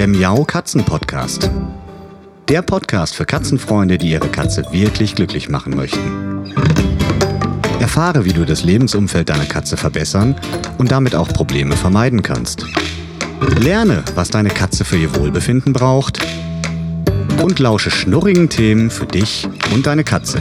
der Miau Katzen Podcast. Der Podcast für Katzenfreunde, die ihre Katze wirklich glücklich machen möchten. Erfahre, wie du das Lebensumfeld deiner Katze verbessern und damit auch Probleme vermeiden kannst. Lerne, was deine Katze für ihr Wohlbefinden braucht und lausche schnurrigen Themen für dich und deine Katze.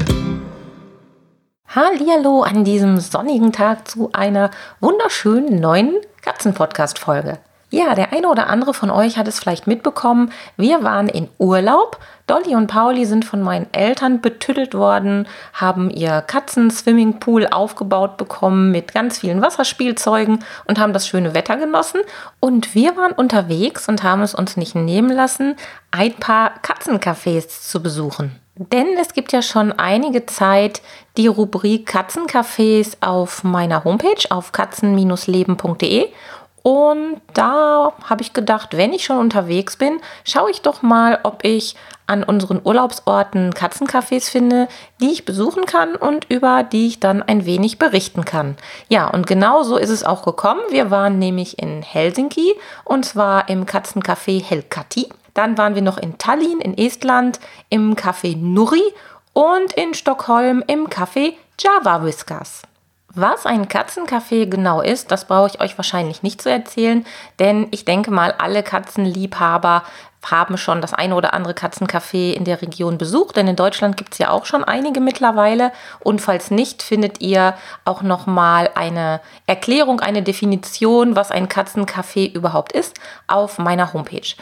Hallihallo an diesem sonnigen Tag zu einer wunderschönen neuen Katzen-Podcast-Folge. Ja, der eine oder andere von euch hat es vielleicht mitbekommen. Wir waren in Urlaub. Dolly und Pauli sind von meinen Eltern betüttelt worden, haben ihr Katzen-Swimmingpool aufgebaut bekommen mit ganz vielen Wasserspielzeugen und haben das schöne Wetter genossen. Und wir waren unterwegs und haben es uns nicht nehmen lassen, ein paar Katzencafés zu besuchen. Denn es gibt ja schon einige Zeit die Rubrik Katzencafés auf meiner Homepage auf katzen-leben.de und da habe ich gedacht, wenn ich schon unterwegs bin, schaue ich doch mal, ob ich an unseren Urlaubsorten Katzencafés finde, die ich besuchen kann und über die ich dann ein wenig berichten kann. Ja, und genau so ist es auch gekommen. Wir waren nämlich in Helsinki und zwar im Katzencafé Helkati. Dann waren wir noch in Tallinn in Estland im Café Nuri und in Stockholm im Café Java Whiskers. Was ein Katzencafé genau ist, das brauche ich euch wahrscheinlich nicht zu erzählen, denn ich denke mal, alle Katzenliebhaber haben schon das eine oder andere Katzencafé in der Region besucht, denn in Deutschland gibt es ja auch schon einige mittlerweile. Und falls nicht, findet ihr auch noch mal eine Erklärung, eine Definition, was ein Katzencafé überhaupt ist, auf meiner Homepage.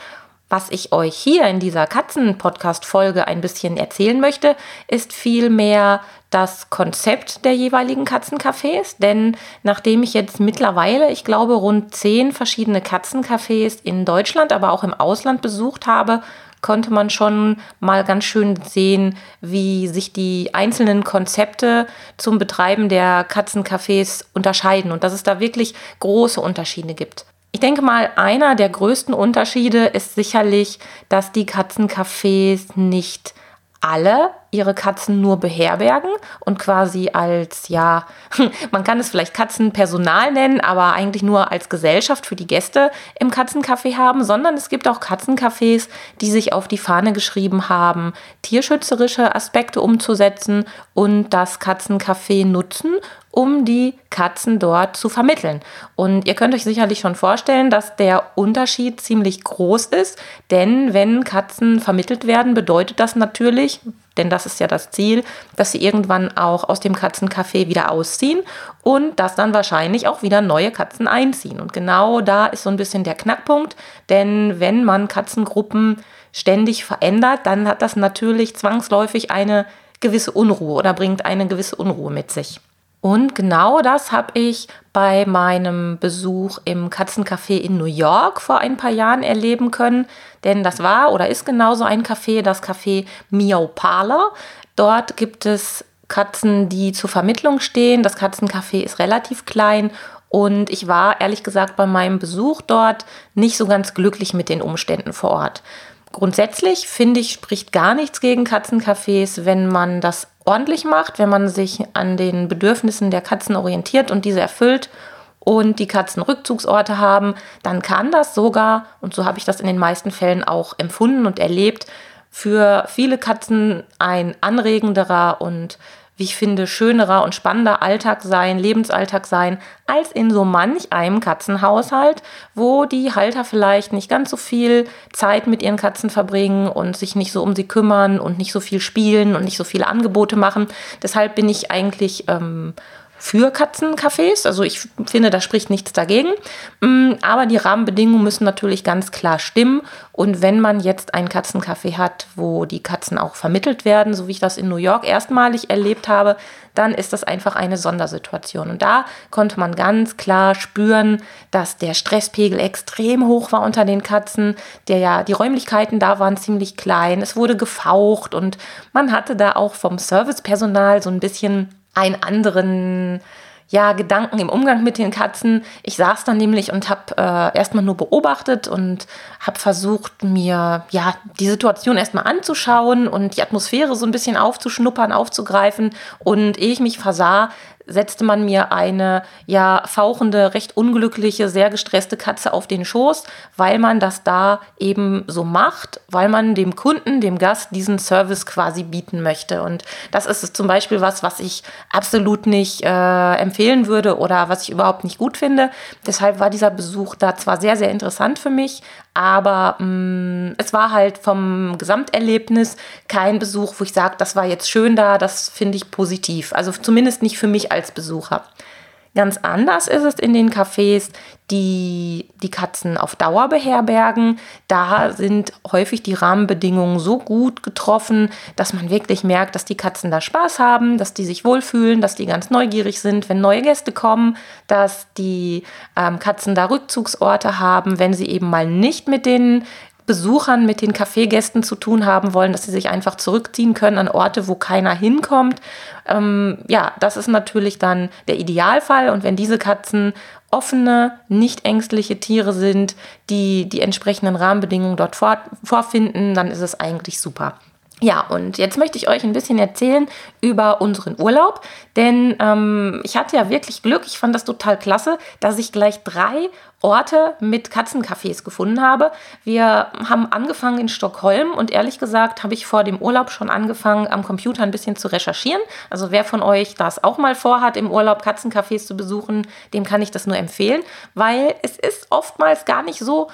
Was ich euch hier in dieser Katzen-Podcast-Folge ein bisschen erzählen möchte, ist vielmehr das Konzept der jeweiligen Katzencafés. Denn nachdem ich jetzt mittlerweile, ich glaube, rund zehn verschiedene Katzencafés in Deutschland, aber auch im Ausland besucht habe, konnte man schon mal ganz schön sehen, wie sich die einzelnen Konzepte zum Betreiben der Katzencafés unterscheiden und dass es da wirklich große Unterschiede gibt. Ich denke mal, einer der größten Unterschiede ist sicherlich, dass die Katzencafés nicht alle ihre Katzen nur beherbergen und quasi als, ja, man kann es vielleicht Katzenpersonal nennen, aber eigentlich nur als Gesellschaft für die Gäste im Katzencafé haben, sondern es gibt auch Katzencafés, die sich auf die Fahne geschrieben haben, tierschützerische Aspekte umzusetzen und das Katzencafé nutzen, um die Katzen dort zu vermitteln. Und ihr könnt euch sicherlich schon vorstellen, dass der Unterschied ziemlich groß ist, denn wenn Katzen vermittelt werden, bedeutet das natürlich, denn das ist ja das Ziel, dass sie irgendwann auch aus dem Katzencafé wieder ausziehen und dass dann wahrscheinlich auch wieder neue Katzen einziehen. Und genau da ist so ein bisschen der Knackpunkt, denn wenn man Katzengruppen ständig verändert, dann hat das natürlich zwangsläufig eine gewisse Unruhe oder bringt eine gewisse Unruhe mit sich. Und genau das habe ich bei meinem Besuch im Katzencafé in New York vor ein paar Jahren erleben können. Denn das war oder ist genauso ein Café, das Café Miau Parlor. Dort gibt es Katzen, die zur Vermittlung stehen. Das Katzencafé ist relativ klein und ich war ehrlich gesagt bei meinem Besuch dort nicht so ganz glücklich mit den Umständen vor Ort. Grundsätzlich finde ich, spricht gar nichts gegen Katzencafés, wenn man das ordentlich macht, wenn man sich an den Bedürfnissen der Katzen orientiert und diese erfüllt und die Katzen Rückzugsorte haben, dann kann das sogar, und so habe ich das in den meisten Fällen auch empfunden und erlebt, für viele Katzen ein anregenderer und wie ich finde, schönerer und spannender Alltag sein, Lebensalltag sein, als in so manch einem Katzenhaushalt, wo die Halter vielleicht nicht ganz so viel Zeit mit ihren Katzen verbringen und sich nicht so um sie kümmern und nicht so viel spielen und nicht so viele Angebote machen. Deshalb bin ich eigentlich ähm, für Katzencafés. Also ich finde, da spricht nichts dagegen. Mm, aber die Rahmenbedingungen müssen natürlich ganz klar stimmen. Und wenn man jetzt ein Katzencafé hat, wo die Katzen auch vermittelt werden, so wie ich das in New York erstmalig erlebt habe, dann ist das einfach eine Sondersituation. Und da konnte man ganz klar spüren, dass der Stresspegel extrem hoch war unter den Katzen. Der ja, die Räumlichkeiten da waren ziemlich klein. Es wurde gefaucht und man hatte da auch vom Servicepersonal so ein bisschen einen anderen ja, Gedanken im Umgang mit den Katzen. Ich saß dann nämlich und habe äh, erstmal nur beobachtet und habe versucht, mir ja die Situation erstmal anzuschauen und die Atmosphäre so ein bisschen aufzuschnuppern, aufzugreifen. Und ehe ich mich versah, setzte man mir eine ja fauchende, recht unglückliche, sehr gestresste Katze auf den Schoß, weil man das da eben so macht, weil man dem Kunden, dem Gast diesen Service quasi bieten möchte. Und das ist zum Beispiel was, was ich absolut nicht äh, empfehlen würde oder was ich überhaupt nicht gut finde. Deshalb war dieser Besuch da zwar sehr, sehr interessant für mich, aber mh, mm, es war halt vom Gesamterlebnis kein Besuch, wo ich sage, das war jetzt schön da, das finde ich positiv. Also zumindest nicht für mich als Besucher. Ganz anders ist es in den Cafés, die die Katzen auf Dauer beherbergen. Da sind häufig die Rahmenbedingungen so gut getroffen, dass man wirklich merkt, dass die Katzen da Spaß haben, dass die sich wohlfühlen, dass die ganz neugierig sind, wenn neue Gäste kommen, dass die ähm, Katzen da Rückzugsorte haben, wenn sie eben mal nicht mit den Besuchern, mit den Kaffeegästen zu tun haben wollen, dass sie sich einfach zurückziehen können an Orte, wo keiner hinkommt. Ähm, ja, das ist natürlich dann der Idealfall. Und wenn diese Katzen offene, nicht ängstliche Tiere sind, die die entsprechenden Rahmenbedingungen dort vor, vorfinden, dann ist es eigentlich super. Ja, und jetzt möchte ich euch ein bisschen erzählen über unseren Urlaub, denn ähm, ich hatte ja wirklich Glück, ich fand das total klasse, dass ich gleich drei Orte mit Katzencafés gefunden habe. Wir haben angefangen in Stockholm und ehrlich gesagt habe ich vor dem Urlaub schon angefangen, am Computer ein bisschen zu recherchieren. Also wer von euch das auch mal vorhat, im Urlaub Katzencafés zu besuchen, dem kann ich das nur empfehlen, weil es ist oftmals gar nicht so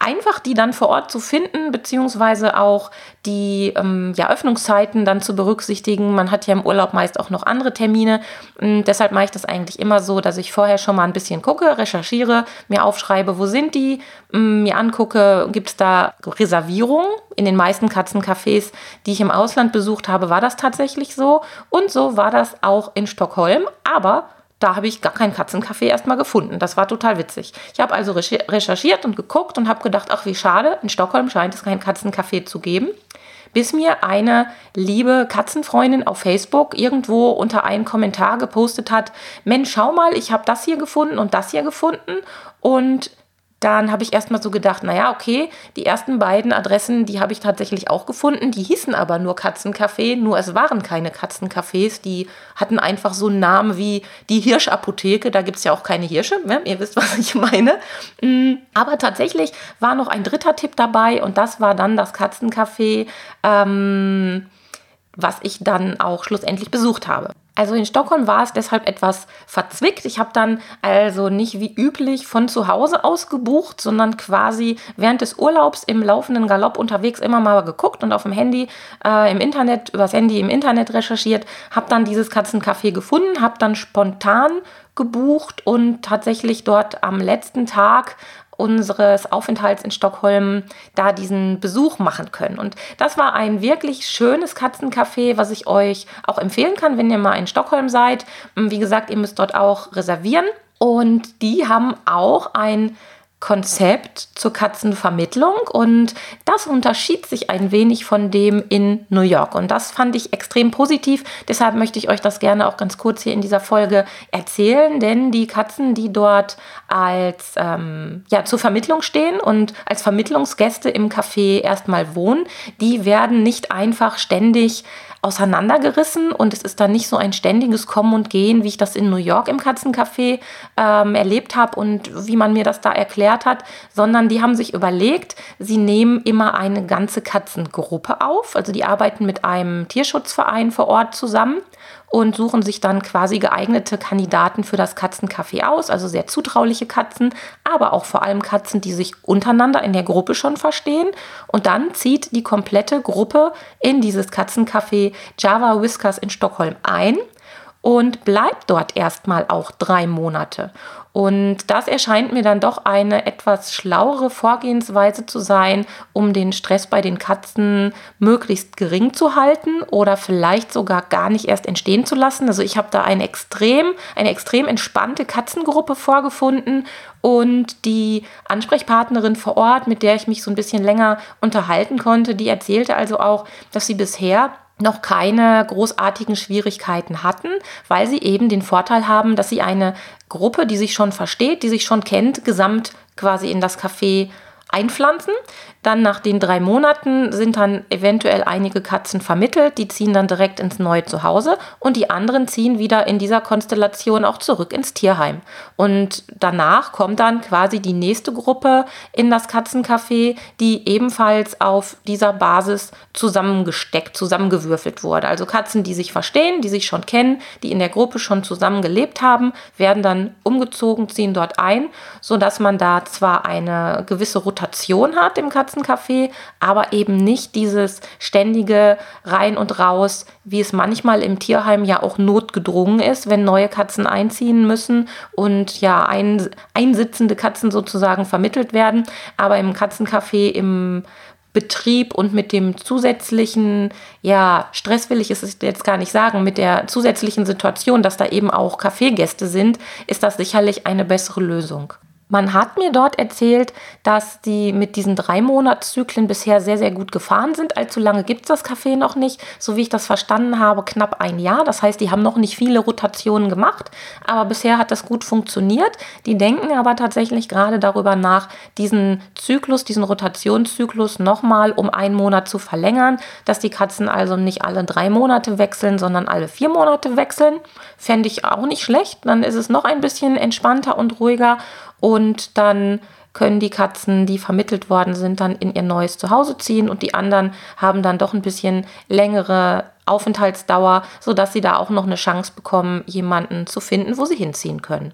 einfach, die dann vor Ort zu finden, beziehungsweise auch die ähm, ja, Öffnungszeiten dann zu berücksichtigen. Man hat ja im Urlaub meist auch noch andere Termine. Und ähm, deshalb mache ich das eigentlich immer so, dass ich vorher schon mal ein bisschen gucke, recherchiere, mir aufschreibe, wo sind die, ähm, mir angucke, gibt es da Reservierungen. In den meisten Katzencafés, die ich im Ausland besucht habe, war das tatsächlich so. Und so war das auch in Stockholm. Aber da habe ich gar keinen Katzencafé erstmal gefunden. Das war total witzig. Ich habe also recherchiert und geguckt und habe gedacht, ach wie schade, in Stockholm scheint es kein Katzencafé zu geben. Bis mir eine liebe Katzenfreundin auf Facebook irgendwo unter einen Kommentar gepostet hat, Mensch, schau mal, ich habe das hier gefunden und das hier gefunden und dann habe ich erstmal so gedacht, naja, okay, die ersten beiden Adressen, die habe ich tatsächlich auch gefunden. Die hießen aber nur Katzencafé, nur es waren keine Katzencafés. Die hatten einfach so einen Namen wie die Hirschapotheke. Da gibt es ja auch keine Hirsche, ne? ihr wisst, was ich meine. Mm, aber tatsächlich war noch ein dritter Tipp dabei und das war dann das Katzencafé. Ähm, was ich dann auch schlussendlich besucht habe. Also in Stockholm war es deshalb etwas verzwickt. Ich habe dann also nicht wie üblich von zu Hause aus gebucht, sondern quasi während des Urlaubs im laufenden Galopp unterwegs immer mal geguckt und auf dem Handy äh, im Internet, übers Handy im Internet recherchiert, habe dann dieses Katzencafé gefunden, habe dann spontan gebucht und tatsächlich dort am letzten Tag unseres Aufenthalts in Stockholm da diesen Besuch machen können. Und das war ein wirklich schönes Katzencafé, was ich euch auch empfehlen kann, wenn ihr mal in Stockholm seid. Wie gesagt, ihr müsst dort auch reservieren. Und die haben auch ein Konzept zur Katzenvermittlung und das unterschied sich ein wenig von dem in New York und das fand ich extrem positiv. Deshalb möchte ich euch das gerne auch ganz kurz hier in dieser Folge erzählen, denn die Katzen, die dort als ähm, ja zur Vermittlung stehen und als Vermittlungsgäste im Café erstmal wohnen, die werden nicht einfach ständig auseinandergerissen und es ist dann nicht so ein ständiges Kommen und Gehen, wie ich das in New York im Katzencafé ähm, erlebt habe und wie man mir das da erklärt hat, sondern die haben sich überlegt, sie nehmen immer eine ganze Katzengruppe auf, also die arbeiten mit einem Tierschutzverein vor Ort zusammen und suchen sich dann quasi geeignete Kandidaten für das Katzencafé aus, also sehr zutrauliche Katzen, aber auch vor allem Katzen, die sich untereinander in der Gruppe schon verstehen. Und dann zieht die komplette Gruppe in dieses Katzencafé Java Whiskers in Stockholm ein und bleibt dort erstmal auch drei Monate. Und das erscheint mir dann doch eine etwas schlauere Vorgehensweise zu sein, um den Stress bei den Katzen möglichst gering zu halten oder vielleicht sogar gar nicht erst entstehen zu lassen. Also ich habe da eine extrem, eine extrem entspannte Katzengruppe vorgefunden und die Ansprechpartnerin vor Ort, mit der ich mich so ein bisschen länger unterhalten konnte, die erzählte also auch, dass sie bisher noch keine großartigen Schwierigkeiten hatten, weil sie eben den Vorteil haben, dass sie eine Gruppe, die sich schon versteht, die sich schon kennt, gesamt quasi in das Café einpflanzen. Dann nach den drei Monaten sind dann eventuell einige Katzen vermittelt, die ziehen dann direkt ins neue Zuhause und die anderen ziehen wieder in dieser Konstellation auch zurück ins Tierheim. Und danach kommt dann quasi die nächste Gruppe in das Katzencafé, die ebenfalls auf dieser Basis zusammengesteckt, zusammengewürfelt wurde. Also Katzen, die sich verstehen, die sich schon kennen, die in der Gruppe schon zusammen gelebt haben, werden dann umgezogen, ziehen dort ein, sodass man da zwar eine gewisse Rotation hat im Katzencafé, Katzencafé, aber eben nicht dieses ständige Rein und Raus, wie es manchmal im Tierheim ja auch notgedrungen ist, wenn neue Katzen einziehen müssen und ja ein, einsitzende Katzen sozusagen vermittelt werden. Aber im Katzencafé im Betrieb und mit dem zusätzlichen, ja, Stress will ich es jetzt gar nicht sagen, mit der zusätzlichen Situation, dass da eben auch Kaffeegäste sind, ist das sicherlich eine bessere Lösung. Man hat mir dort erzählt, dass die mit diesen drei Monatszyklen bisher sehr, sehr gut gefahren sind. Allzu lange gibt es das Café noch nicht. So wie ich das verstanden habe, knapp ein Jahr. Das heißt, die haben noch nicht viele Rotationen gemacht, aber bisher hat das gut funktioniert. Die denken aber tatsächlich gerade darüber nach, diesen Zyklus, diesen Rotationszyklus nochmal um einen Monat zu verlängern, dass die Katzen also nicht alle drei Monate wechseln, sondern alle vier Monate wechseln. Fände ich auch nicht schlecht. Dann ist es noch ein bisschen entspannter und ruhiger und dann können die Katzen, die vermittelt worden sind, dann in ihr neues Zuhause ziehen und die anderen haben dann doch ein bisschen längere Aufenthaltsdauer, sodass sie da auch noch eine Chance bekommen, jemanden zu finden, wo sie hinziehen können.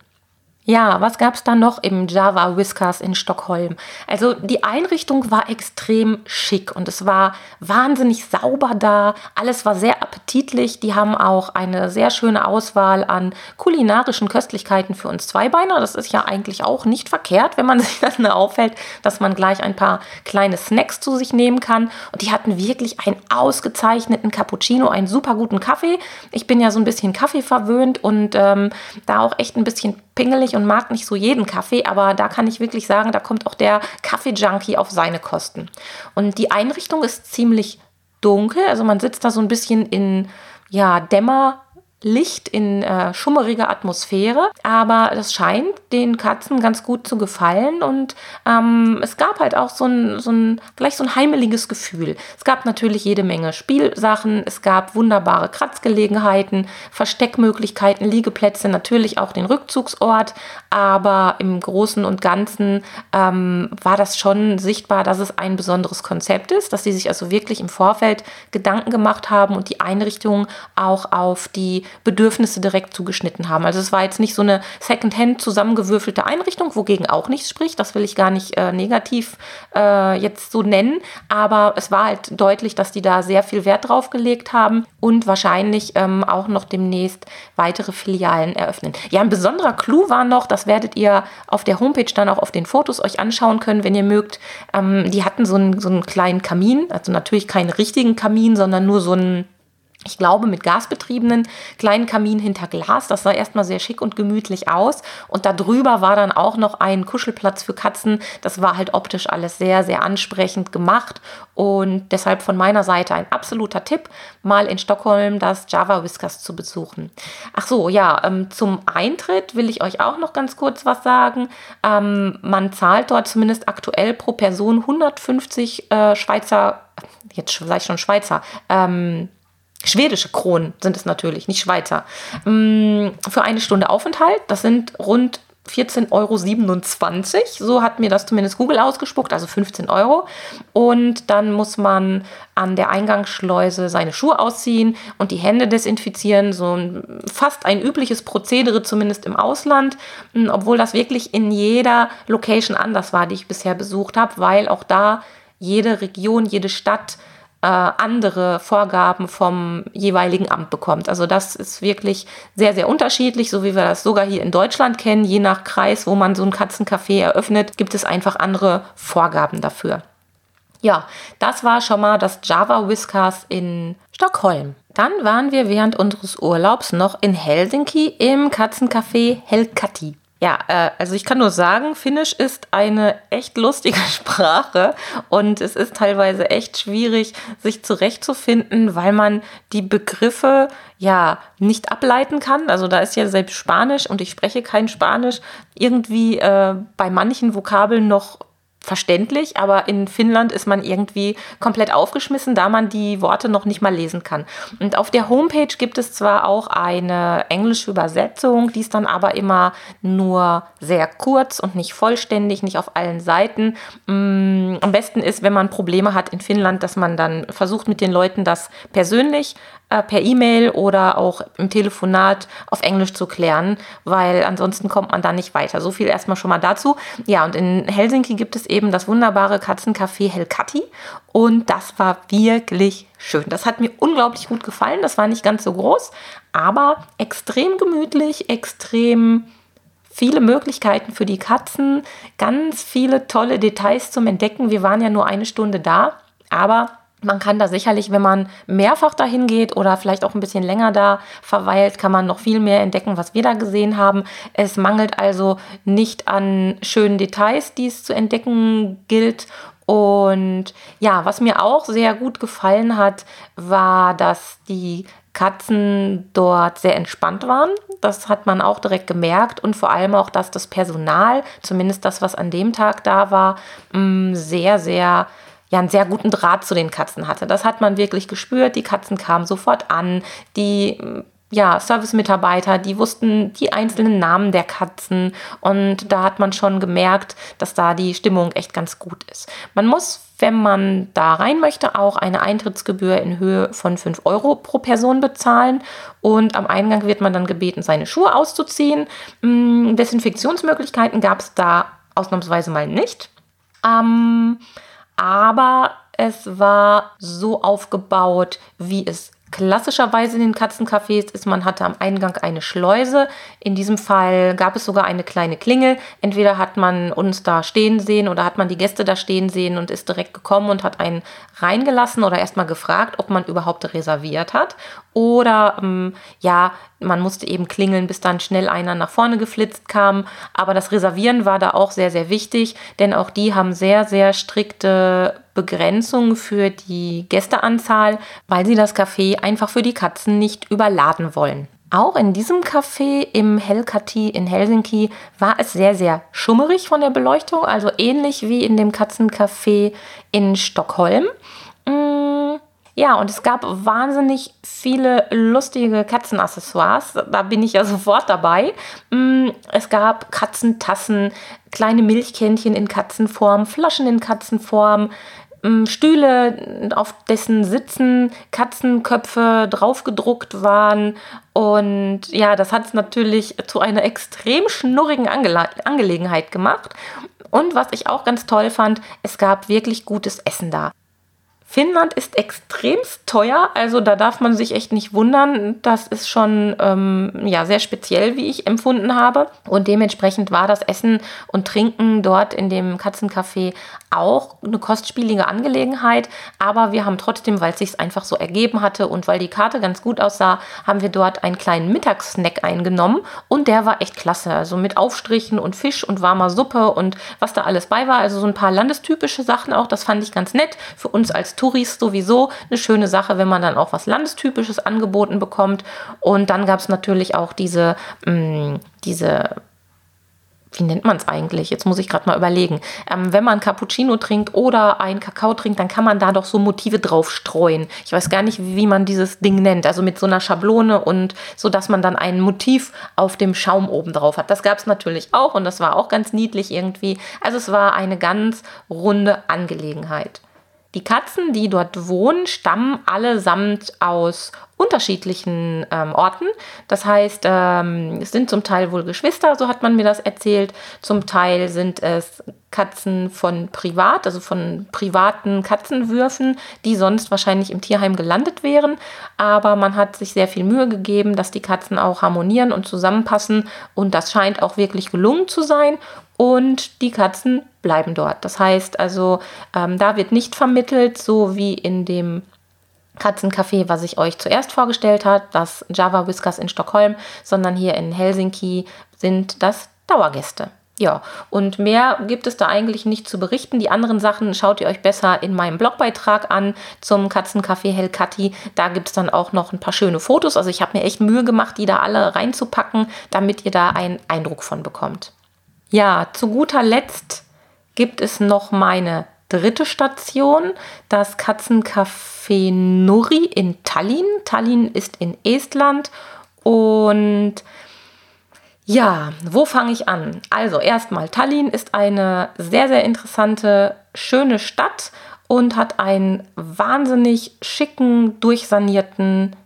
Ja, was gab es da noch im Java Whiskers in Stockholm? Also die Einrichtung war extrem schick und es war wahnsinnig sauber da. Alles war sehr appetitlich. Die haben auch eine sehr schöne Auswahl an kulinarischen Köstlichkeiten für uns Zweibeiner. Das ist ja eigentlich auch nicht verkehrt, wenn man sich das nur auffällt, dass man gleich ein paar kleine Snacks zu sich nehmen kann. Und die hatten wirklich einen ausgezeichneten Cappuccino, einen super guten Kaffee. Ich bin ja so ein bisschen Kaffee verwöhnt und ähm, da auch echt ein bisschen pingelig und mag nicht so jeden Kaffee, aber da kann ich wirklich sagen, da kommt auch der Kaffee-Junkie auf seine Kosten. Und die Einrichtung ist ziemlich dunkel, also man sitzt da so ein bisschen in ja, Dämmer, Licht in äh, schummeriger Atmosphäre, aber das scheint den Katzen ganz gut zu gefallen und ähm, es gab halt auch so ein, so ein, gleich so ein heimeliges Gefühl. Es gab natürlich jede Menge Spielsachen, es gab wunderbare Kratzgelegenheiten, Versteckmöglichkeiten, Liegeplätze, natürlich auch den Rückzugsort, aber im Großen und Ganzen ähm, war das schon sichtbar, dass es ein besonderes Konzept ist, dass sie sich also wirklich im Vorfeld Gedanken gemacht haben und die Einrichtung auch auf die Bedürfnisse direkt zugeschnitten haben. Also es war jetzt nicht so eine Secondhand zusammengewürfelte Einrichtung, wogegen auch nichts spricht. Das will ich gar nicht äh, negativ äh, jetzt so nennen. Aber es war halt deutlich, dass die da sehr viel Wert drauf gelegt haben und wahrscheinlich ähm, auch noch demnächst weitere Filialen eröffnen. Ja, ein besonderer Clou war noch, werdet ihr auf der Homepage dann auch auf den Fotos euch anschauen können, wenn ihr mögt. Ähm, die hatten so einen, so einen kleinen Kamin, also natürlich keinen richtigen Kamin, sondern nur so einen ich glaube, mit gasbetriebenen kleinen Kamin hinter Glas. Das sah erstmal sehr schick und gemütlich aus. Und darüber war dann auch noch ein Kuschelplatz für Katzen. Das war halt optisch alles sehr, sehr ansprechend gemacht. Und deshalb von meiner Seite ein absoluter Tipp, mal in Stockholm das Java Whiskers zu besuchen. Ach so, ja, ähm, zum Eintritt will ich euch auch noch ganz kurz was sagen. Ähm, man zahlt dort zumindest aktuell pro Person 150 äh, Schweizer, jetzt ich schon Schweizer, ähm, Schwedische Kronen sind es natürlich, nicht Schweizer. Mm, für eine Stunde Aufenthalt, das sind rund 14,27 Euro. So hat mir das zumindest Google ausgespuckt, also 15 Euro. Und dann muss man an der Eingangsschleuse seine Schuhe ausziehen und die Hände desinfizieren. So ein, fast ein übliches Prozedere, zumindest im Ausland. Mm, obwohl das wirklich in jeder Location anders war, die ich bisher besucht habe, weil auch da jede Region, jede Stadt äh, andere Vorgaben vom jeweiligen Amt bekommt. Also das ist wirklich sehr, sehr unterschiedlich, so wie wir das sogar hier in Deutschland kennen. Je nach Kreis, wo man so ein Katzencafé eröffnet, gibt es einfach andere Vorgaben dafür. Ja, das war schon mal das Java Whiskers in Stockholm. Dann waren wir während unseres Urlaubs noch in Helsinki im Katzencafé Helkati. Ja, äh, also ich kann nur sagen, Finnisch ist eine echt lustige Sprache und es ist teilweise echt schwierig, sich zurechtzufinden, weil man die Begriffe ja nicht ableiten kann. Also da ist ja selbst Spanisch und ich spreche kein Spanisch irgendwie äh, bei manchen Vokabeln noch verständlich, aber in Finnland ist man irgendwie komplett aufgeschmissen, da man die Worte noch nicht mal lesen kann. Und auf der Homepage gibt es zwar auch eine englische Übersetzung, die ist dann aber immer nur sehr kurz und nicht vollständig, nicht auf allen Seiten. Mm, am besten ist, wenn man Probleme hat in Finnland, dass man dann versucht mit den Leuten das persönlich per E-Mail oder auch im Telefonat auf Englisch zu klären, weil ansonsten kommt man da nicht weiter. So viel erstmal schon mal dazu. Ja, und in Helsinki gibt es eben das wunderbare Katzencafé Helkati und das war wirklich schön. Das hat mir unglaublich gut gefallen. Das war nicht ganz so groß, aber extrem gemütlich, extrem viele Möglichkeiten für die Katzen, ganz viele tolle Details zum Entdecken. Wir waren ja nur eine Stunde da, aber man kann da sicherlich, wenn man mehrfach dahin geht oder vielleicht auch ein bisschen länger da verweilt, kann man noch viel mehr entdecken, was wir da gesehen haben. Es mangelt also nicht an schönen Details, die es zu entdecken gilt. Und ja, was mir auch sehr gut gefallen hat, war, dass die Katzen dort sehr entspannt waren. Das hat man auch direkt gemerkt und vor allem auch, dass das Personal, zumindest das, was an dem Tag da war, mm, sehr, sehr ja einen sehr guten Draht zu den Katzen hatte. Das hat man wirklich gespürt. Die Katzen kamen sofort an. Die ja, Service-Mitarbeiter, die wussten die einzelnen Namen der Katzen und da hat man schon gemerkt, dass da die Stimmung echt ganz gut ist. Man muss, wenn man da rein möchte, auch eine Eintrittsgebühr in Höhe von 5 Euro pro Person bezahlen und am Eingang wird man dann gebeten, seine Schuhe auszuziehen. Hm, Desinfektionsmöglichkeiten gab es da ausnahmsweise mal nicht. Ähm, aber es war so aufgebaut, wie es klassischerweise in den Katzencafés ist, man hatte am Eingang eine Schleuse. In diesem Fall gab es sogar eine kleine Klingel. Entweder hat man uns da stehen sehen oder hat man die Gäste da stehen sehen und ist direkt gekommen und hat einen reingelassen oder erstmal gefragt, ob man überhaupt reserviert hat. Oder ähm, ja, man musste eben klingeln, bis dann schnell einer nach vorne geflitzt kam. Aber das Reservieren war da auch sehr, sehr wichtig, denn auch die haben sehr, sehr strikte Begrenzung für die Gästeanzahl, weil sie das Café einfach für die Katzen nicht überladen wollen. Auch in diesem Café im Helkati in Helsinki war es sehr, sehr schummerig von der Beleuchtung, also ähnlich wie in dem Katzencafé in Stockholm. Mm, ja, und es gab wahnsinnig viele lustige Katzenaccessoires. Da bin ich ja sofort dabei. Mm, es gab Katzentassen, kleine Milchkännchen in Katzenform, Flaschen in Katzenform, Stühle, auf dessen Sitzen Katzenköpfe draufgedruckt waren. Und ja, das hat es natürlich zu einer extrem schnurrigen Angele Angelegenheit gemacht. Und was ich auch ganz toll fand, es gab wirklich gutes Essen da. Finnland ist extremst teuer, also da darf man sich echt nicht wundern. Das ist schon ähm, ja, sehr speziell, wie ich empfunden habe. Und dementsprechend war das Essen und Trinken dort in dem Katzencafé auch eine kostspielige Angelegenheit. Aber wir haben trotzdem, weil es sich einfach so ergeben hatte und weil die Karte ganz gut aussah, haben wir dort einen kleinen Mittagssnack eingenommen. Und der war echt klasse. Also mit Aufstrichen und Fisch und warmer Suppe und was da alles bei war. Also so ein paar landestypische Sachen auch. Das fand ich ganz nett. Für uns als Touris sowieso eine schöne Sache, wenn man dann auch was Landestypisches angeboten bekommt. Und dann gab es natürlich auch diese, mh, mm, diese wie nennt man es eigentlich? Jetzt muss ich gerade mal überlegen. Ähm, wenn man Cappuccino trinkt oder einen Kakao trinkt, dann kann man da doch so Motive drauf streuen. Ich weiß gar nicht, wie man dieses Ding nennt. Also mit so einer Schablone und so, dass man dann ein Motiv auf dem Schaum oben drauf hat. Das gab es natürlich auch und das war auch ganz niedlich irgendwie. Also es war eine ganz runde Angelegenheit. Die Katzen, die dort wohnen, stammen allesamt aus unterschiedlichen ähm, Orten. Das heißt, ähm, es sind zum Teil wohl Geschwister, so hat man mir das erzählt. Zum Teil sind es Katzen von privat, also von privaten Katzenwürfen, die sonst wahrscheinlich im Tierheim gelandet wären. Aber man hat sich sehr viel Mühe gegeben, dass die Katzen auch harmonieren und zusammenpassen. Und das scheint auch wirklich gelungen zu sein und die Katzen bleiben dort. Das heißt also, ähm, da wird nicht vermittelt, so wie in dem Katzencafé, was ich euch zuerst vorgestellt habe, das Java Whiskers in Stockholm, sondern hier in Helsinki sind das Dauergäste. Ja, und mehr gibt es da eigentlich nicht zu berichten. Die anderen Sachen schaut ihr euch besser in meinem Blogbeitrag an zum Katzencafé Helkati. Da gibt es dann auch noch ein paar schöne Fotos. Also ich habe mir echt Mühe gemacht, die da alle reinzupacken, damit ihr da einen Eindruck von bekommt. Ja, zu guter Letzt gibt es noch meine dritte Station, das Katzencafé Nuri in Tallinn. Tallinn ist in Estland und ja, wo fange ich an? Also erstmal, Tallinn ist eine sehr, sehr interessante, schöne Stadt und hat einen wahnsinnig schicken, durchsanierten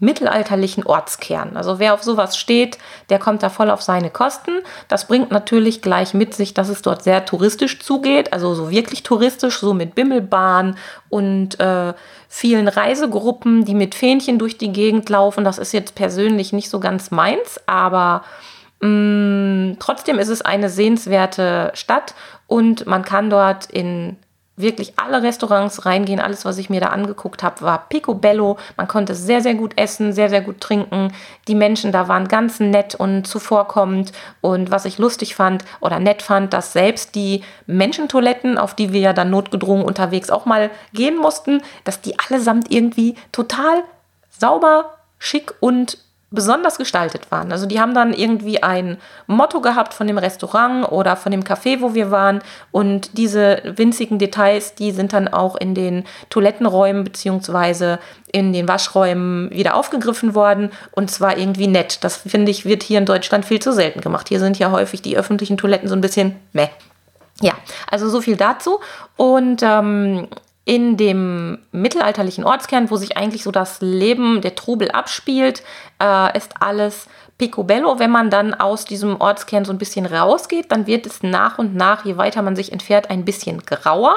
mittelalterlichen Ortskern. Also wer auf sowas steht, der kommt da voll auf seine Kosten. Das bringt natürlich gleich mit sich, dass es dort sehr touristisch zugeht, also so wirklich touristisch, so mit Bimmelbahn und äh, vielen Reisegruppen, die mit Fähnchen durch die Gegend laufen. Das ist jetzt persönlich nicht so ganz meins, aber mh, mm, trotzdem ist es eine sehenswerte Stadt und man kann dort in wirklich alle Restaurants reingehen. Alles, was ich mir da angeguckt habe, war picobello. Man konnte sehr, sehr gut essen, sehr, sehr gut trinken. Die Menschen da waren ganz nett und zuvorkommend. Und was ich lustig fand oder nett fand, dass selbst die Menschentoiletten, auf die wir ja dann notgedrungen unterwegs auch mal gehen mussten, dass die allesamt irgendwie total sauber, schick und besonders gestaltet waren. Also die haben dann irgendwie ein Motto gehabt von dem Restaurant oder von dem Café, wo wir waren. Und diese winzigen Details, die sind dann auch in den Toilettenräumen beziehungsweise in den Waschräumen wieder aufgegriffen worden. Und zwar irgendwie nett. Das finde ich, wird hier in Deutschland viel zu selten gemacht. Hier sind ja häufig die öffentlichen Toiletten so ein bisschen meh. Ja, also so viel dazu. Und ähm, in dem mittelalterlichen Ortskern, wo sich eigentlich so das Leben der Trubel abspielt, äh, ist alles picobello. Wenn man dann aus diesem Ortskern so ein bisschen rausgeht, dann wird es nach und nach, je weiter man sich entfernt, ein bisschen grauer.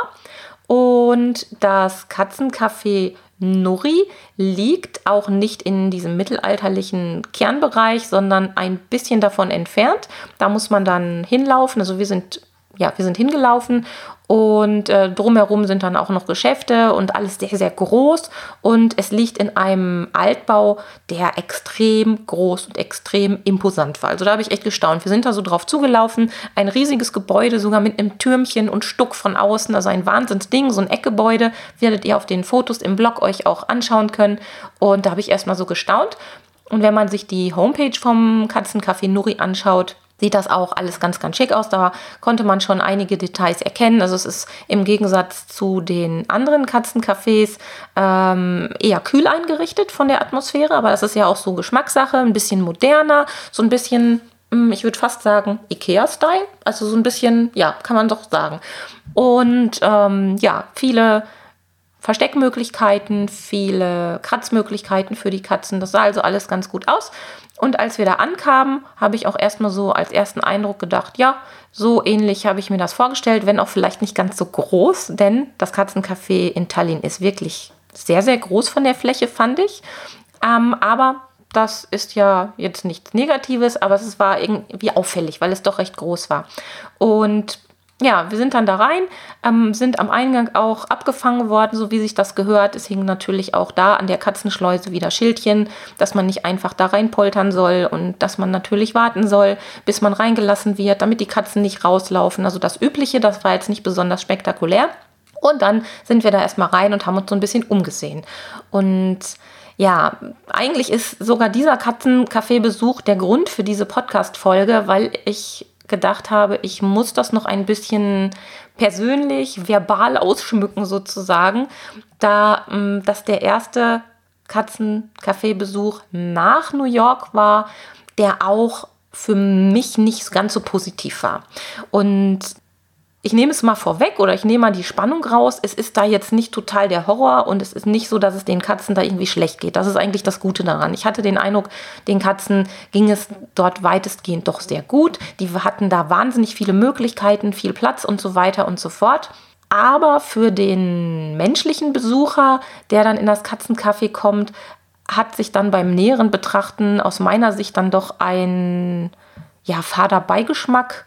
Und das Katzencafé Nuri liegt auch nicht in diesem mittelalterlichen Kernbereich, sondern ein bisschen davon entfernt. Da muss man dann hinlaufen. Also wir sind ja, wir sind hingelaufen und äh, drumherum sind dann auch noch Geschäfte und alles sehr, sehr groß. Und es liegt in einem Altbau, der extrem groß und extrem imposant war. Also da habe ich echt gestaunt. Wir sind da so drauf zugelaufen. Ein riesiges Gebäude, sogar mit einem Türmchen und Stuck von außen. Also ein Wahnsinnsding, so ein Eckgebäude. Werdet ihr auf den Fotos im Blog euch auch anschauen können. Und da habe ich erstmal so gestaunt. Und wenn man sich die Homepage vom Katzencafé Nuri anschaut, sieht das auch alles ganz, ganz schick aus. Da konnte man schon einige Details erkennen. Also es ist im Gegensatz zu den anderen Katzencafés ähm, eher kühl eingerichtet von der Atmosphäre, aber das ist ja auch so Geschmackssache, ein bisschen moderner, so ein bisschen, hm, ich würde fast sagen, IKEA-Style. Also so ein bisschen, ja, kann man doch sagen. Und ähm, ja, viele Versteckmöglichkeiten, viele Kratzmöglichkeiten für die Katzen. Das sah also alles ganz gut aus. Und als wir da ankamen, habe ich auch erstmal so als ersten Eindruck gedacht, ja, so ähnlich habe ich mir das vorgestellt, wenn auch vielleicht nicht ganz so groß, denn das Katzencafé in Tallinn ist wirklich sehr, sehr groß von der Fläche, fand ich. Ähm, aber das ist ja jetzt nichts Negatives, aber es war irgendwie auffällig, weil es doch recht groß war. Und ja, wir sind dann da rein, ähm, sind am Eingang auch abgefangen worden, so wie sich das gehört. Es hing natürlich auch da an der Katzenschleuse wieder Schildchen, dass man nicht einfach da reinpoltern soll und dass man natürlich warten soll, bis man reingelassen wird, damit die Katzen nicht rauslaufen. Also das Übliche, das war jetzt nicht besonders spektakulär. Und dann sind wir da erstmal rein und haben uns so ein bisschen umgesehen. Und ja, eigentlich ist sogar dieser Katzencafé-Besuch der Grund für diese Podcast-Folge, weil ich gedacht habe, ich muss das noch ein bisschen persönlich, verbal ausschmücken sozusagen, da ähm, das der erste Katzencafé-Besuch nach New York war, der auch für mich nicht ganz so positiv war. Und ich nehme es mal vorweg oder ich nehme mal die Spannung raus. Es ist da jetzt nicht total der Horror und es ist nicht so, dass es den Katzen da irgendwie schlecht geht. Das ist eigentlich das Gute daran. Ich hatte den Eindruck, den Katzen ging es dort weitestgehend doch sehr gut. Die hatten da wahnsinnig viele Möglichkeiten, viel Platz und so weiter und so fort. Aber für den menschlichen Besucher, der dann in das Katzencafé kommt, hat sich dann beim näheren Betrachten aus meiner Sicht dann doch ein ja, fader Beigeschmack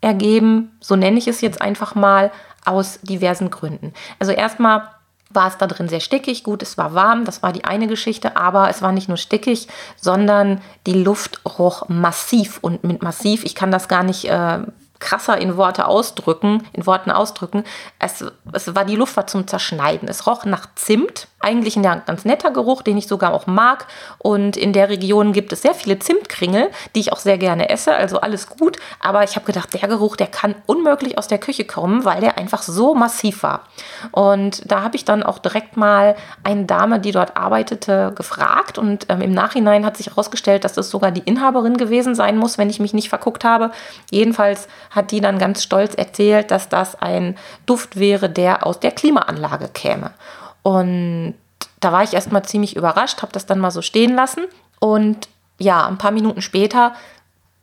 ergeben, so nenne ich es jetzt einfach mal, aus diversen Gründen. Also erstmal war es da drin sehr stickig. Gut, es war warm, das war die eine Geschichte, aber es war nicht nur stickig, sondern die Luft roch massiv. Und mit massiv, ich kann das gar nicht äh, krasser in Worte ausdrücken, in Worten ausdrücken. Es, es war die Luft war zum Zerschneiden. Es roch nach Zimt eigentlich ein ganz netter Geruch, den ich sogar auch mag. Und in der Region gibt es sehr viele Zimtkringel, die ich auch sehr gerne esse. Also alles gut. Aber ich habe gedacht, der Geruch, der kann unmöglich aus der Küche kommen, weil der einfach so massiv war. Und da habe ich dann auch direkt mal eine Dame, die dort arbeitete, gefragt. Und ähm, im Nachhinein hat sich herausgestellt, dass das sogar die Inhaberin gewesen sein muss, wenn ich mich nicht verguckt habe. Jedenfalls hat die dann ganz stolz erzählt, dass das ein Duft wäre, der aus der Klimaanlage käme. Und da war ich erstmal ziemlich überrascht, habe das dann mal so stehen lassen. Und ja, ein paar Minuten später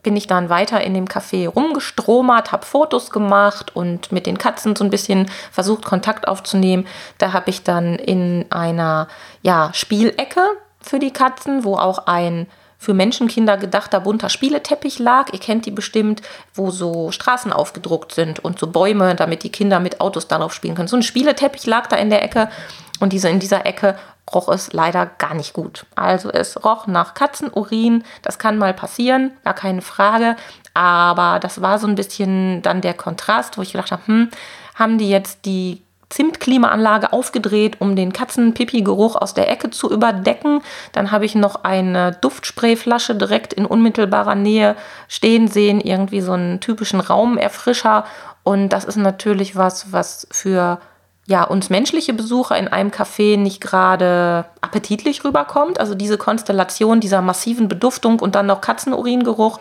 bin ich dann weiter in dem Café rumgestromert, habe Fotos gemacht und mit den Katzen so ein bisschen versucht, Kontakt aufzunehmen. Da habe ich dann in einer ja, Spielecke für die Katzen, wo auch ein für Menschenkinder gedachter bunter Spieleteppich lag. Ihr kennt die bestimmt, wo so Straßen aufgedruckt sind und so Bäume, damit die Kinder mit Autos darauf spielen können. So ein Spieleteppich lag da in der Ecke und diese, in dieser Ecke roch es leider gar nicht gut. Also es roch nach Katzenurin. Das kann mal passieren, gar keine Frage. Aber das war so ein bisschen dann der Kontrast, wo ich gedacht habe, hm, haben die jetzt die Zimtklimaanlage aufgedreht, um den Katzenpipi-Geruch aus der Ecke zu überdecken. Dann habe ich noch eine Duftsprayflasche direkt in unmittelbarer Nähe stehen sehen, irgendwie so einen typischen Raumerfrischer. Und das ist natürlich was, was für ja, uns menschliche Besucher in einem Café nicht gerade appetitlich rüberkommt. Also diese Konstellation dieser massiven Beduftung und dann noch Katzenuringeruch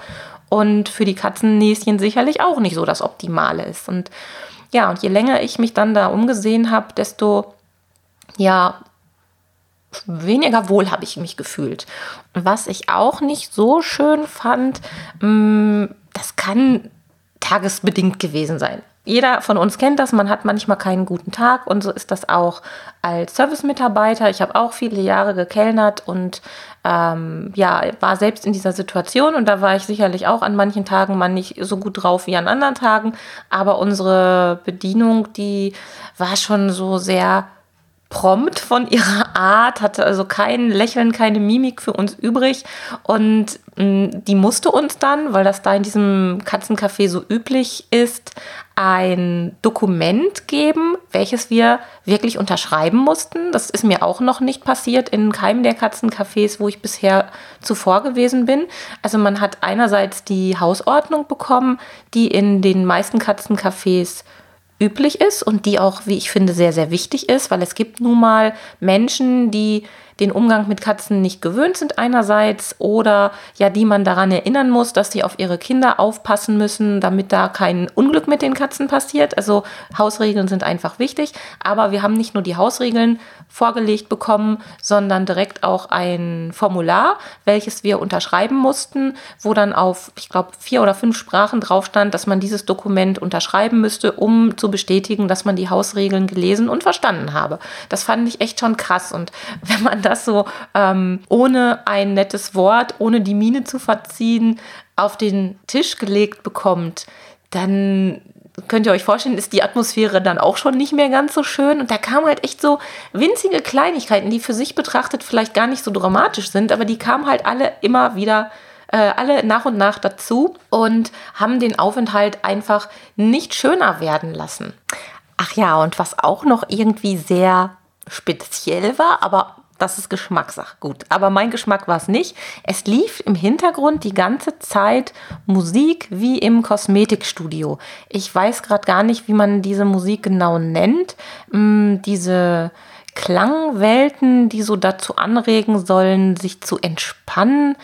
und für die Katzennäschen sicherlich auch nicht so das Optimale ist. Und ja, und je länger ich mich dann da umgesehen habe, desto ja, weniger wohl habe ich mich gefühlt. Was ich auch nicht so schön fand, mm, das kann tagesbedingt gewesen sein jeder von uns kennt das, man hat manchmal keinen guten Tag und so ist das auch als Service-Mitarbeiter. Ich habe auch viele Jahre gekellnert und ähm, ja, war selbst in dieser Situation und da war ich sicherlich auch an manchen Tagen mal nicht so gut drauf wie an anderen Tagen, aber unsere Bedienung, die war schon so sehr prompt von ihrer Art, hatte also kein Lächeln, keine Mimik für uns übrig. Und mh, mm, die musste uns dann, weil das da in diesem Katzencafé so üblich ist, ein Dokument geben, welches wir wirklich unterschreiben mussten. Das ist mir auch noch nicht passiert in keinem der Katzencafés, wo ich bisher zuvor gewesen bin. Also man hat einerseits die Hausordnung bekommen, die in den meisten Katzencafés üblich ist und die auch, wie ich finde, sehr, sehr wichtig ist, weil es gibt nun mal Menschen, die den Umgang mit Katzen nicht gewöhnt sind einerseits oder ja, die man daran erinnern muss, dass sie auf ihre Kinder aufpassen müssen, damit da kein Unglück mit den Katzen passiert. Also Hausregeln sind einfach wichtig, aber wir haben nicht nur die Hausregeln vorgelegt bekommen, sondern direkt auch ein Formular, welches wir unterschreiben mussten, wo dann auf, ich glaube, vier oder fünf Sprachen drauf stand, dass man dieses Dokument unterschreiben müsste, um zu bestätigen, dass man die Hausregeln gelesen und verstanden habe. Das fand ich echt schon krass. Und wenn man das so ähm, ohne ein nettes Wort, ohne die Miene zu verziehen, auf den Tisch gelegt bekommt, dann könnt ihr euch vorstellen, ist die Atmosphäre dann auch schon nicht mehr ganz so schön. Und da kamen halt echt so winzige Kleinigkeiten, die für sich betrachtet vielleicht gar nicht so dramatisch sind, aber die kamen halt alle immer wieder äh, alle nach und nach dazu und haben den Aufenthalt einfach nicht schöner werden lassen. Ach ja, und was auch noch irgendwie sehr speziell war, aber das ist Geschmackssache. Gut, aber mein Geschmack war es nicht. Es lief im Hintergrund die ganze Zeit Musik wie im Kosmetikstudio. Ich weiß gerade gar nicht, wie man diese Musik genau nennt. Hm, diese Klangwelten, die so dazu anregen sollen, sich zu entspannen.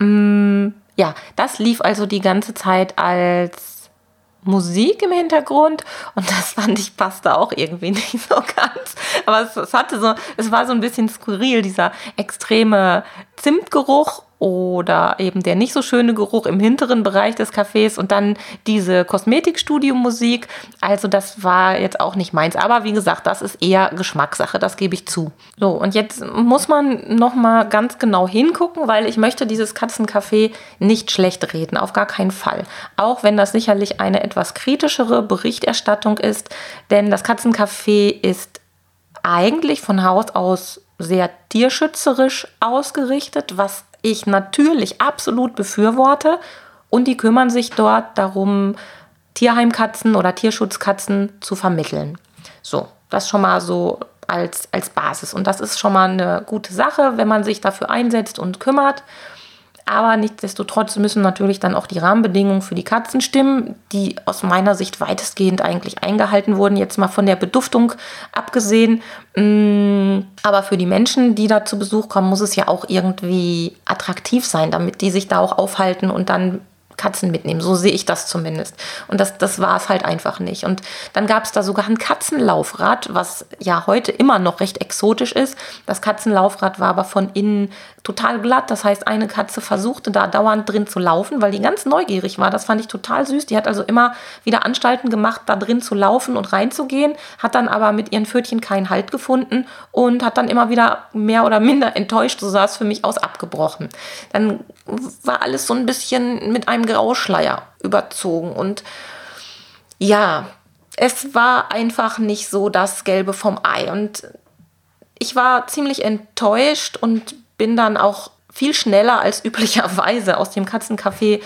Hm, ja, das lief also die ganze Zeit als Musik im Hintergrund und das fand ich passte auch irgendwie nicht so ganz. Aber es, es hatte so, es war so ein bisschen skurril, dieser extreme Zimtgeruch oder eben der nicht so schöne Geruch im hinteren Bereich des Cafés und dann diese Kosmetikstudio-Musik. Also das war jetzt auch nicht meins. Aber wie gesagt, das ist eher Geschmackssache, das gebe ich zu. So, und jetzt muss man nochmal ganz genau hingucken, weil ich möchte dieses Katzencafé nicht schlecht reden, auf gar keinen Fall. Auch wenn das sicherlich eine etwas kritischere Berichterstattung ist, denn das Katzencafé ist eigentlich von Haus aus sehr tierschützerisch ausgerichtet, was ich natürlich absolut befürworte. Und die kümmern sich dort darum, Tierheimkatzen oder Tierschutzkatzen zu vermitteln. So, das schon mal so als, als Basis. Und das ist schon mal eine gute Sache, wenn man sich dafür einsetzt und kümmert. Aber nichtsdestotrotz müssen natürlich dann auch die Rahmenbedingungen für die Katzen stimmen, die aus meiner Sicht weitestgehend eigentlich eingehalten wurden, jetzt mal von der Beduftung abgesehen. Mm, aber für die Menschen, die da zu Besuch kommen, muss es ja auch irgendwie attraktiv sein, damit die sich da auch aufhalten und dann Katzen mitnehmen. So sehe ich das zumindest. Und das, das war es halt einfach nicht. Und dann gab es da sogar ein Katzenlaufrad, was ja heute immer noch recht exotisch ist. Das Katzenlaufrad war aber von innen total glatt. Das heißt, eine Katze versuchte da dauernd drin zu laufen, weil die ganz neugierig war. Das fand ich total süß. Die hat also immer wieder Anstalten gemacht, da drin zu laufen und reinzugehen, hat dann aber mit ihren Pfötchen keinen Halt gefunden und hat dann immer wieder mehr oder minder enttäuscht, so sah es für mich aus, abgebrochen. Dann war alles so ein bisschen mit einem Grauschleier überzogen und ja, es war einfach nicht so das Gelbe vom Ei und ich war ziemlich enttäuscht und bin dann auch viel schneller als üblicherweise aus dem Katzencafé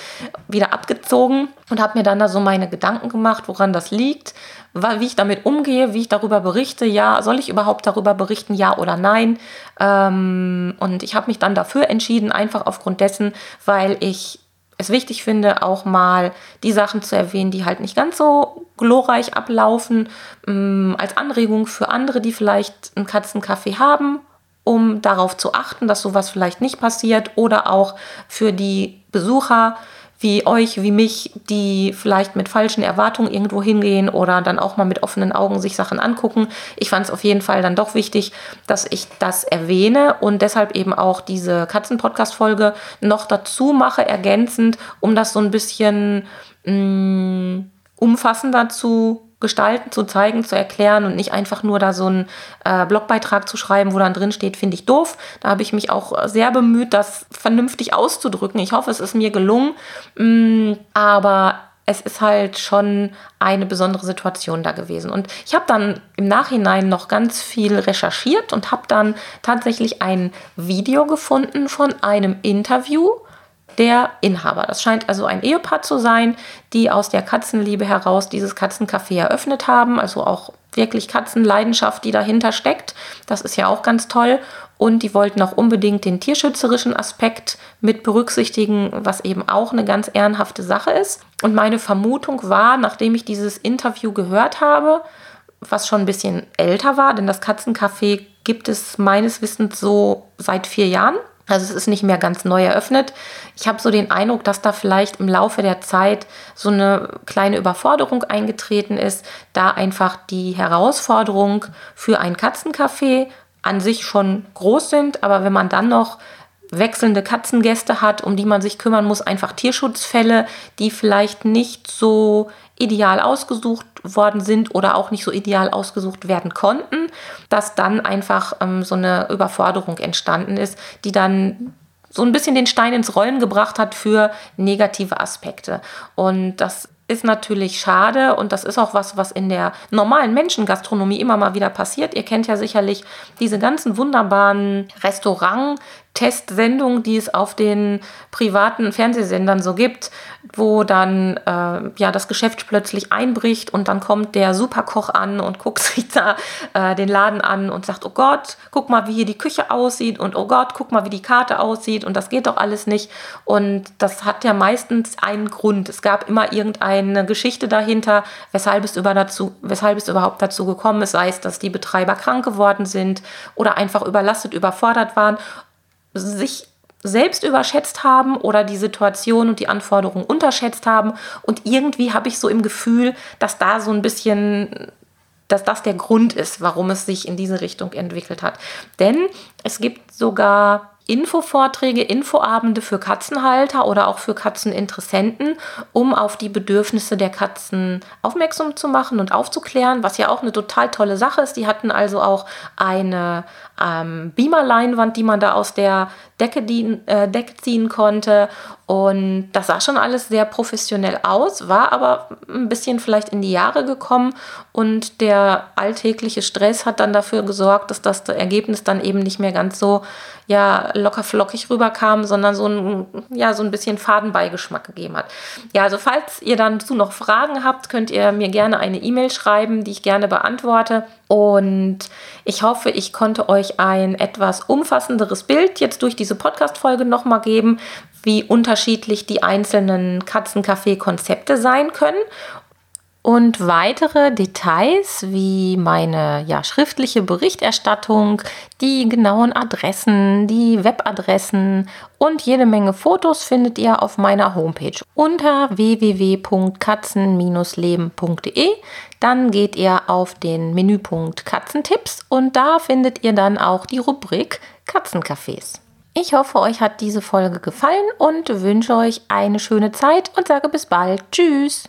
wieder abgezogen und habe mir dann da so meine Gedanken gemacht, woran das liegt, wie ich damit umgehe, wie ich darüber berichte. Ja, soll ich überhaupt darüber berichten, ja oder nein? Ähm, und ich habe mich dann dafür entschieden, einfach aufgrund dessen, weil ich es wichtig finde, auch mal die Sachen zu erwähnen, die halt nicht ganz so glorreich ablaufen, ähm, als Anregung für andere, die vielleicht einen Katzencafé haben um darauf zu achten, dass sowas vielleicht nicht passiert oder auch für die Besucher wie euch, wie mich, die vielleicht mit falschen Erwartungen irgendwo hingehen oder dann auch mal mit offenen Augen sich Sachen angucken. Ich fand es auf jeden Fall dann doch wichtig, dass ich das erwähne und deshalb eben auch diese Katzen-Podcast-Folge noch dazu mache, ergänzend, um das so ein bisschen mh, mm, umfassender zu gestalten, zu zeigen, zu erklären und nicht einfach nur da so einen äh, Blogbeitrag zu schreiben, wo dann drin steht, finde ich doof. Da habe ich mich auch sehr bemüht, das vernünftig auszudrücken. Ich hoffe, es ist mir gelungen. Mm, aber es ist halt schon eine besondere Situation da gewesen. Und ich habe dann im Nachhinein noch ganz viel recherchiert und habe dann tatsächlich ein Video gefunden von einem Interview der Inhaber. Das scheint also ein Ehepaar zu sein, die aus der Katzenliebe heraus dieses Katzencafé eröffnet haben. Also auch wirklich Katzenleidenschaft, die dahinter steckt. Das ist ja auch ganz toll. Und die wollten auch unbedingt den tierschützerischen Aspekt mit berücksichtigen, was eben auch eine ganz ehrenhafte Sache ist. Und meine Vermutung war, nachdem ich dieses Interview gehört habe, was schon ein bisschen älter war, denn das Katzencafé gibt es meines Wissens so seit vier Jahren. Also es ist nicht mehr ganz neu eröffnet. Ich habe so den Eindruck, dass da vielleicht im Laufe der Zeit so eine kleine Überforderung eingetreten ist, da einfach die Herausforderung für ein Katzencafé an sich schon groß sind, aber wenn man dann noch wechselnde Katzengäste hat, um die man sich kümmern muss, einfach Tierschutzfälle, die vielleicht nicht so ideal ausgesucht worden sind oder auch nicht so ideal ausgesucht werden konnten, dass dann einfach ähm, so eine Überforderung entstanden ist, die dann so ein bisschen den Stein ins Rollen gebracht hat für negative Aspekte. Und das ist natürlich schade und das ist auch was, was in der normalen Menschengastronomie immer mal wieder passiert. Ihr kennt ja sicherlich diese ganzen wunderbaren Restaurant- Testsendungen, die es auf den privaten Fernsehsendern so gibt, wo dann äh, ja das Geschäft plötzlich einbricht und dann kommt der Superkoch an und guckt sich da äh, den Laden an und sagt, oh Gott, guck mal, wie hier die Küche aussieht und oh Gott, guck mal, wie die Karte aussieht und das geht doch alles nicht. Und das hat ja meistens einen Grund. Es gab immer irgendeine Geschichte dahinter, weshalb es, über dazu, weshalb es überhaupt dazu gekommen ist, sei es, dass die Betreiber krank geworden sind oder einfach überlastet, überfordert waren sich selbst überschätzt haben oder die Situation und die Anforderungen unterschätzt haben. Und irgendwie habe ich so im Gefühl, dass da so ein bisschen, dass das der Grund ist, warum es sich in diese Richtung entwickelt hat. Denn es gibt sogar Infovorträge, Infoabende für Katzenhalter oder auch für Katzeninteressenten, um auf die Bedürfnisse der Katzen aufmerksam zu machen und aufzuklären, was ja auch eine total tolle Sache ist. Die hatten also auch eine ähm, Beamer-Leinwand, die man da aus der Decke, dienen, äh, Decke ziehen konnte. Und das sah schon alles sehr professionell aus, war aber ein bisschen vielleicht in die Jahre gekommen. Und der alltägliche Stress hat dann dafür gesorgt, dass das Ergebnis dann eben nicht mehr ganz so ja, locker flockig rüberkam, sondern so ein, ja, so ein bisschen Fadenbeigeschmack gegeben hat. Ja, also falls ihr dazu noch Fragen habt, könnt ihr mir gerne eine E-Mail schreiben, die ich gerne beantworte. Und ich hoffe, ich konnte euch ein etwas umfassenderes Bild jetzt durch diese Podcast-Folge nochmal geben, wie unterschiedlich die einzelnen Katzencafé-Konzepte sein können und weitere Details wie meine ja, schriftliche Berichterstattung, die genauen Adressen, die Webadressen und jede Menge Fotos findet ihr auf meiner Homepage unter www.katzen-leben.de. Dann geht ihr auf den Menüpunkt Katzentipps und da findet ihr dann auch die Rubrik Katzencafés. Ich hoffe, euch hat diese Folge gefallen und wünsche euch eine schöne Zeit und sage bis bald. Tschüss!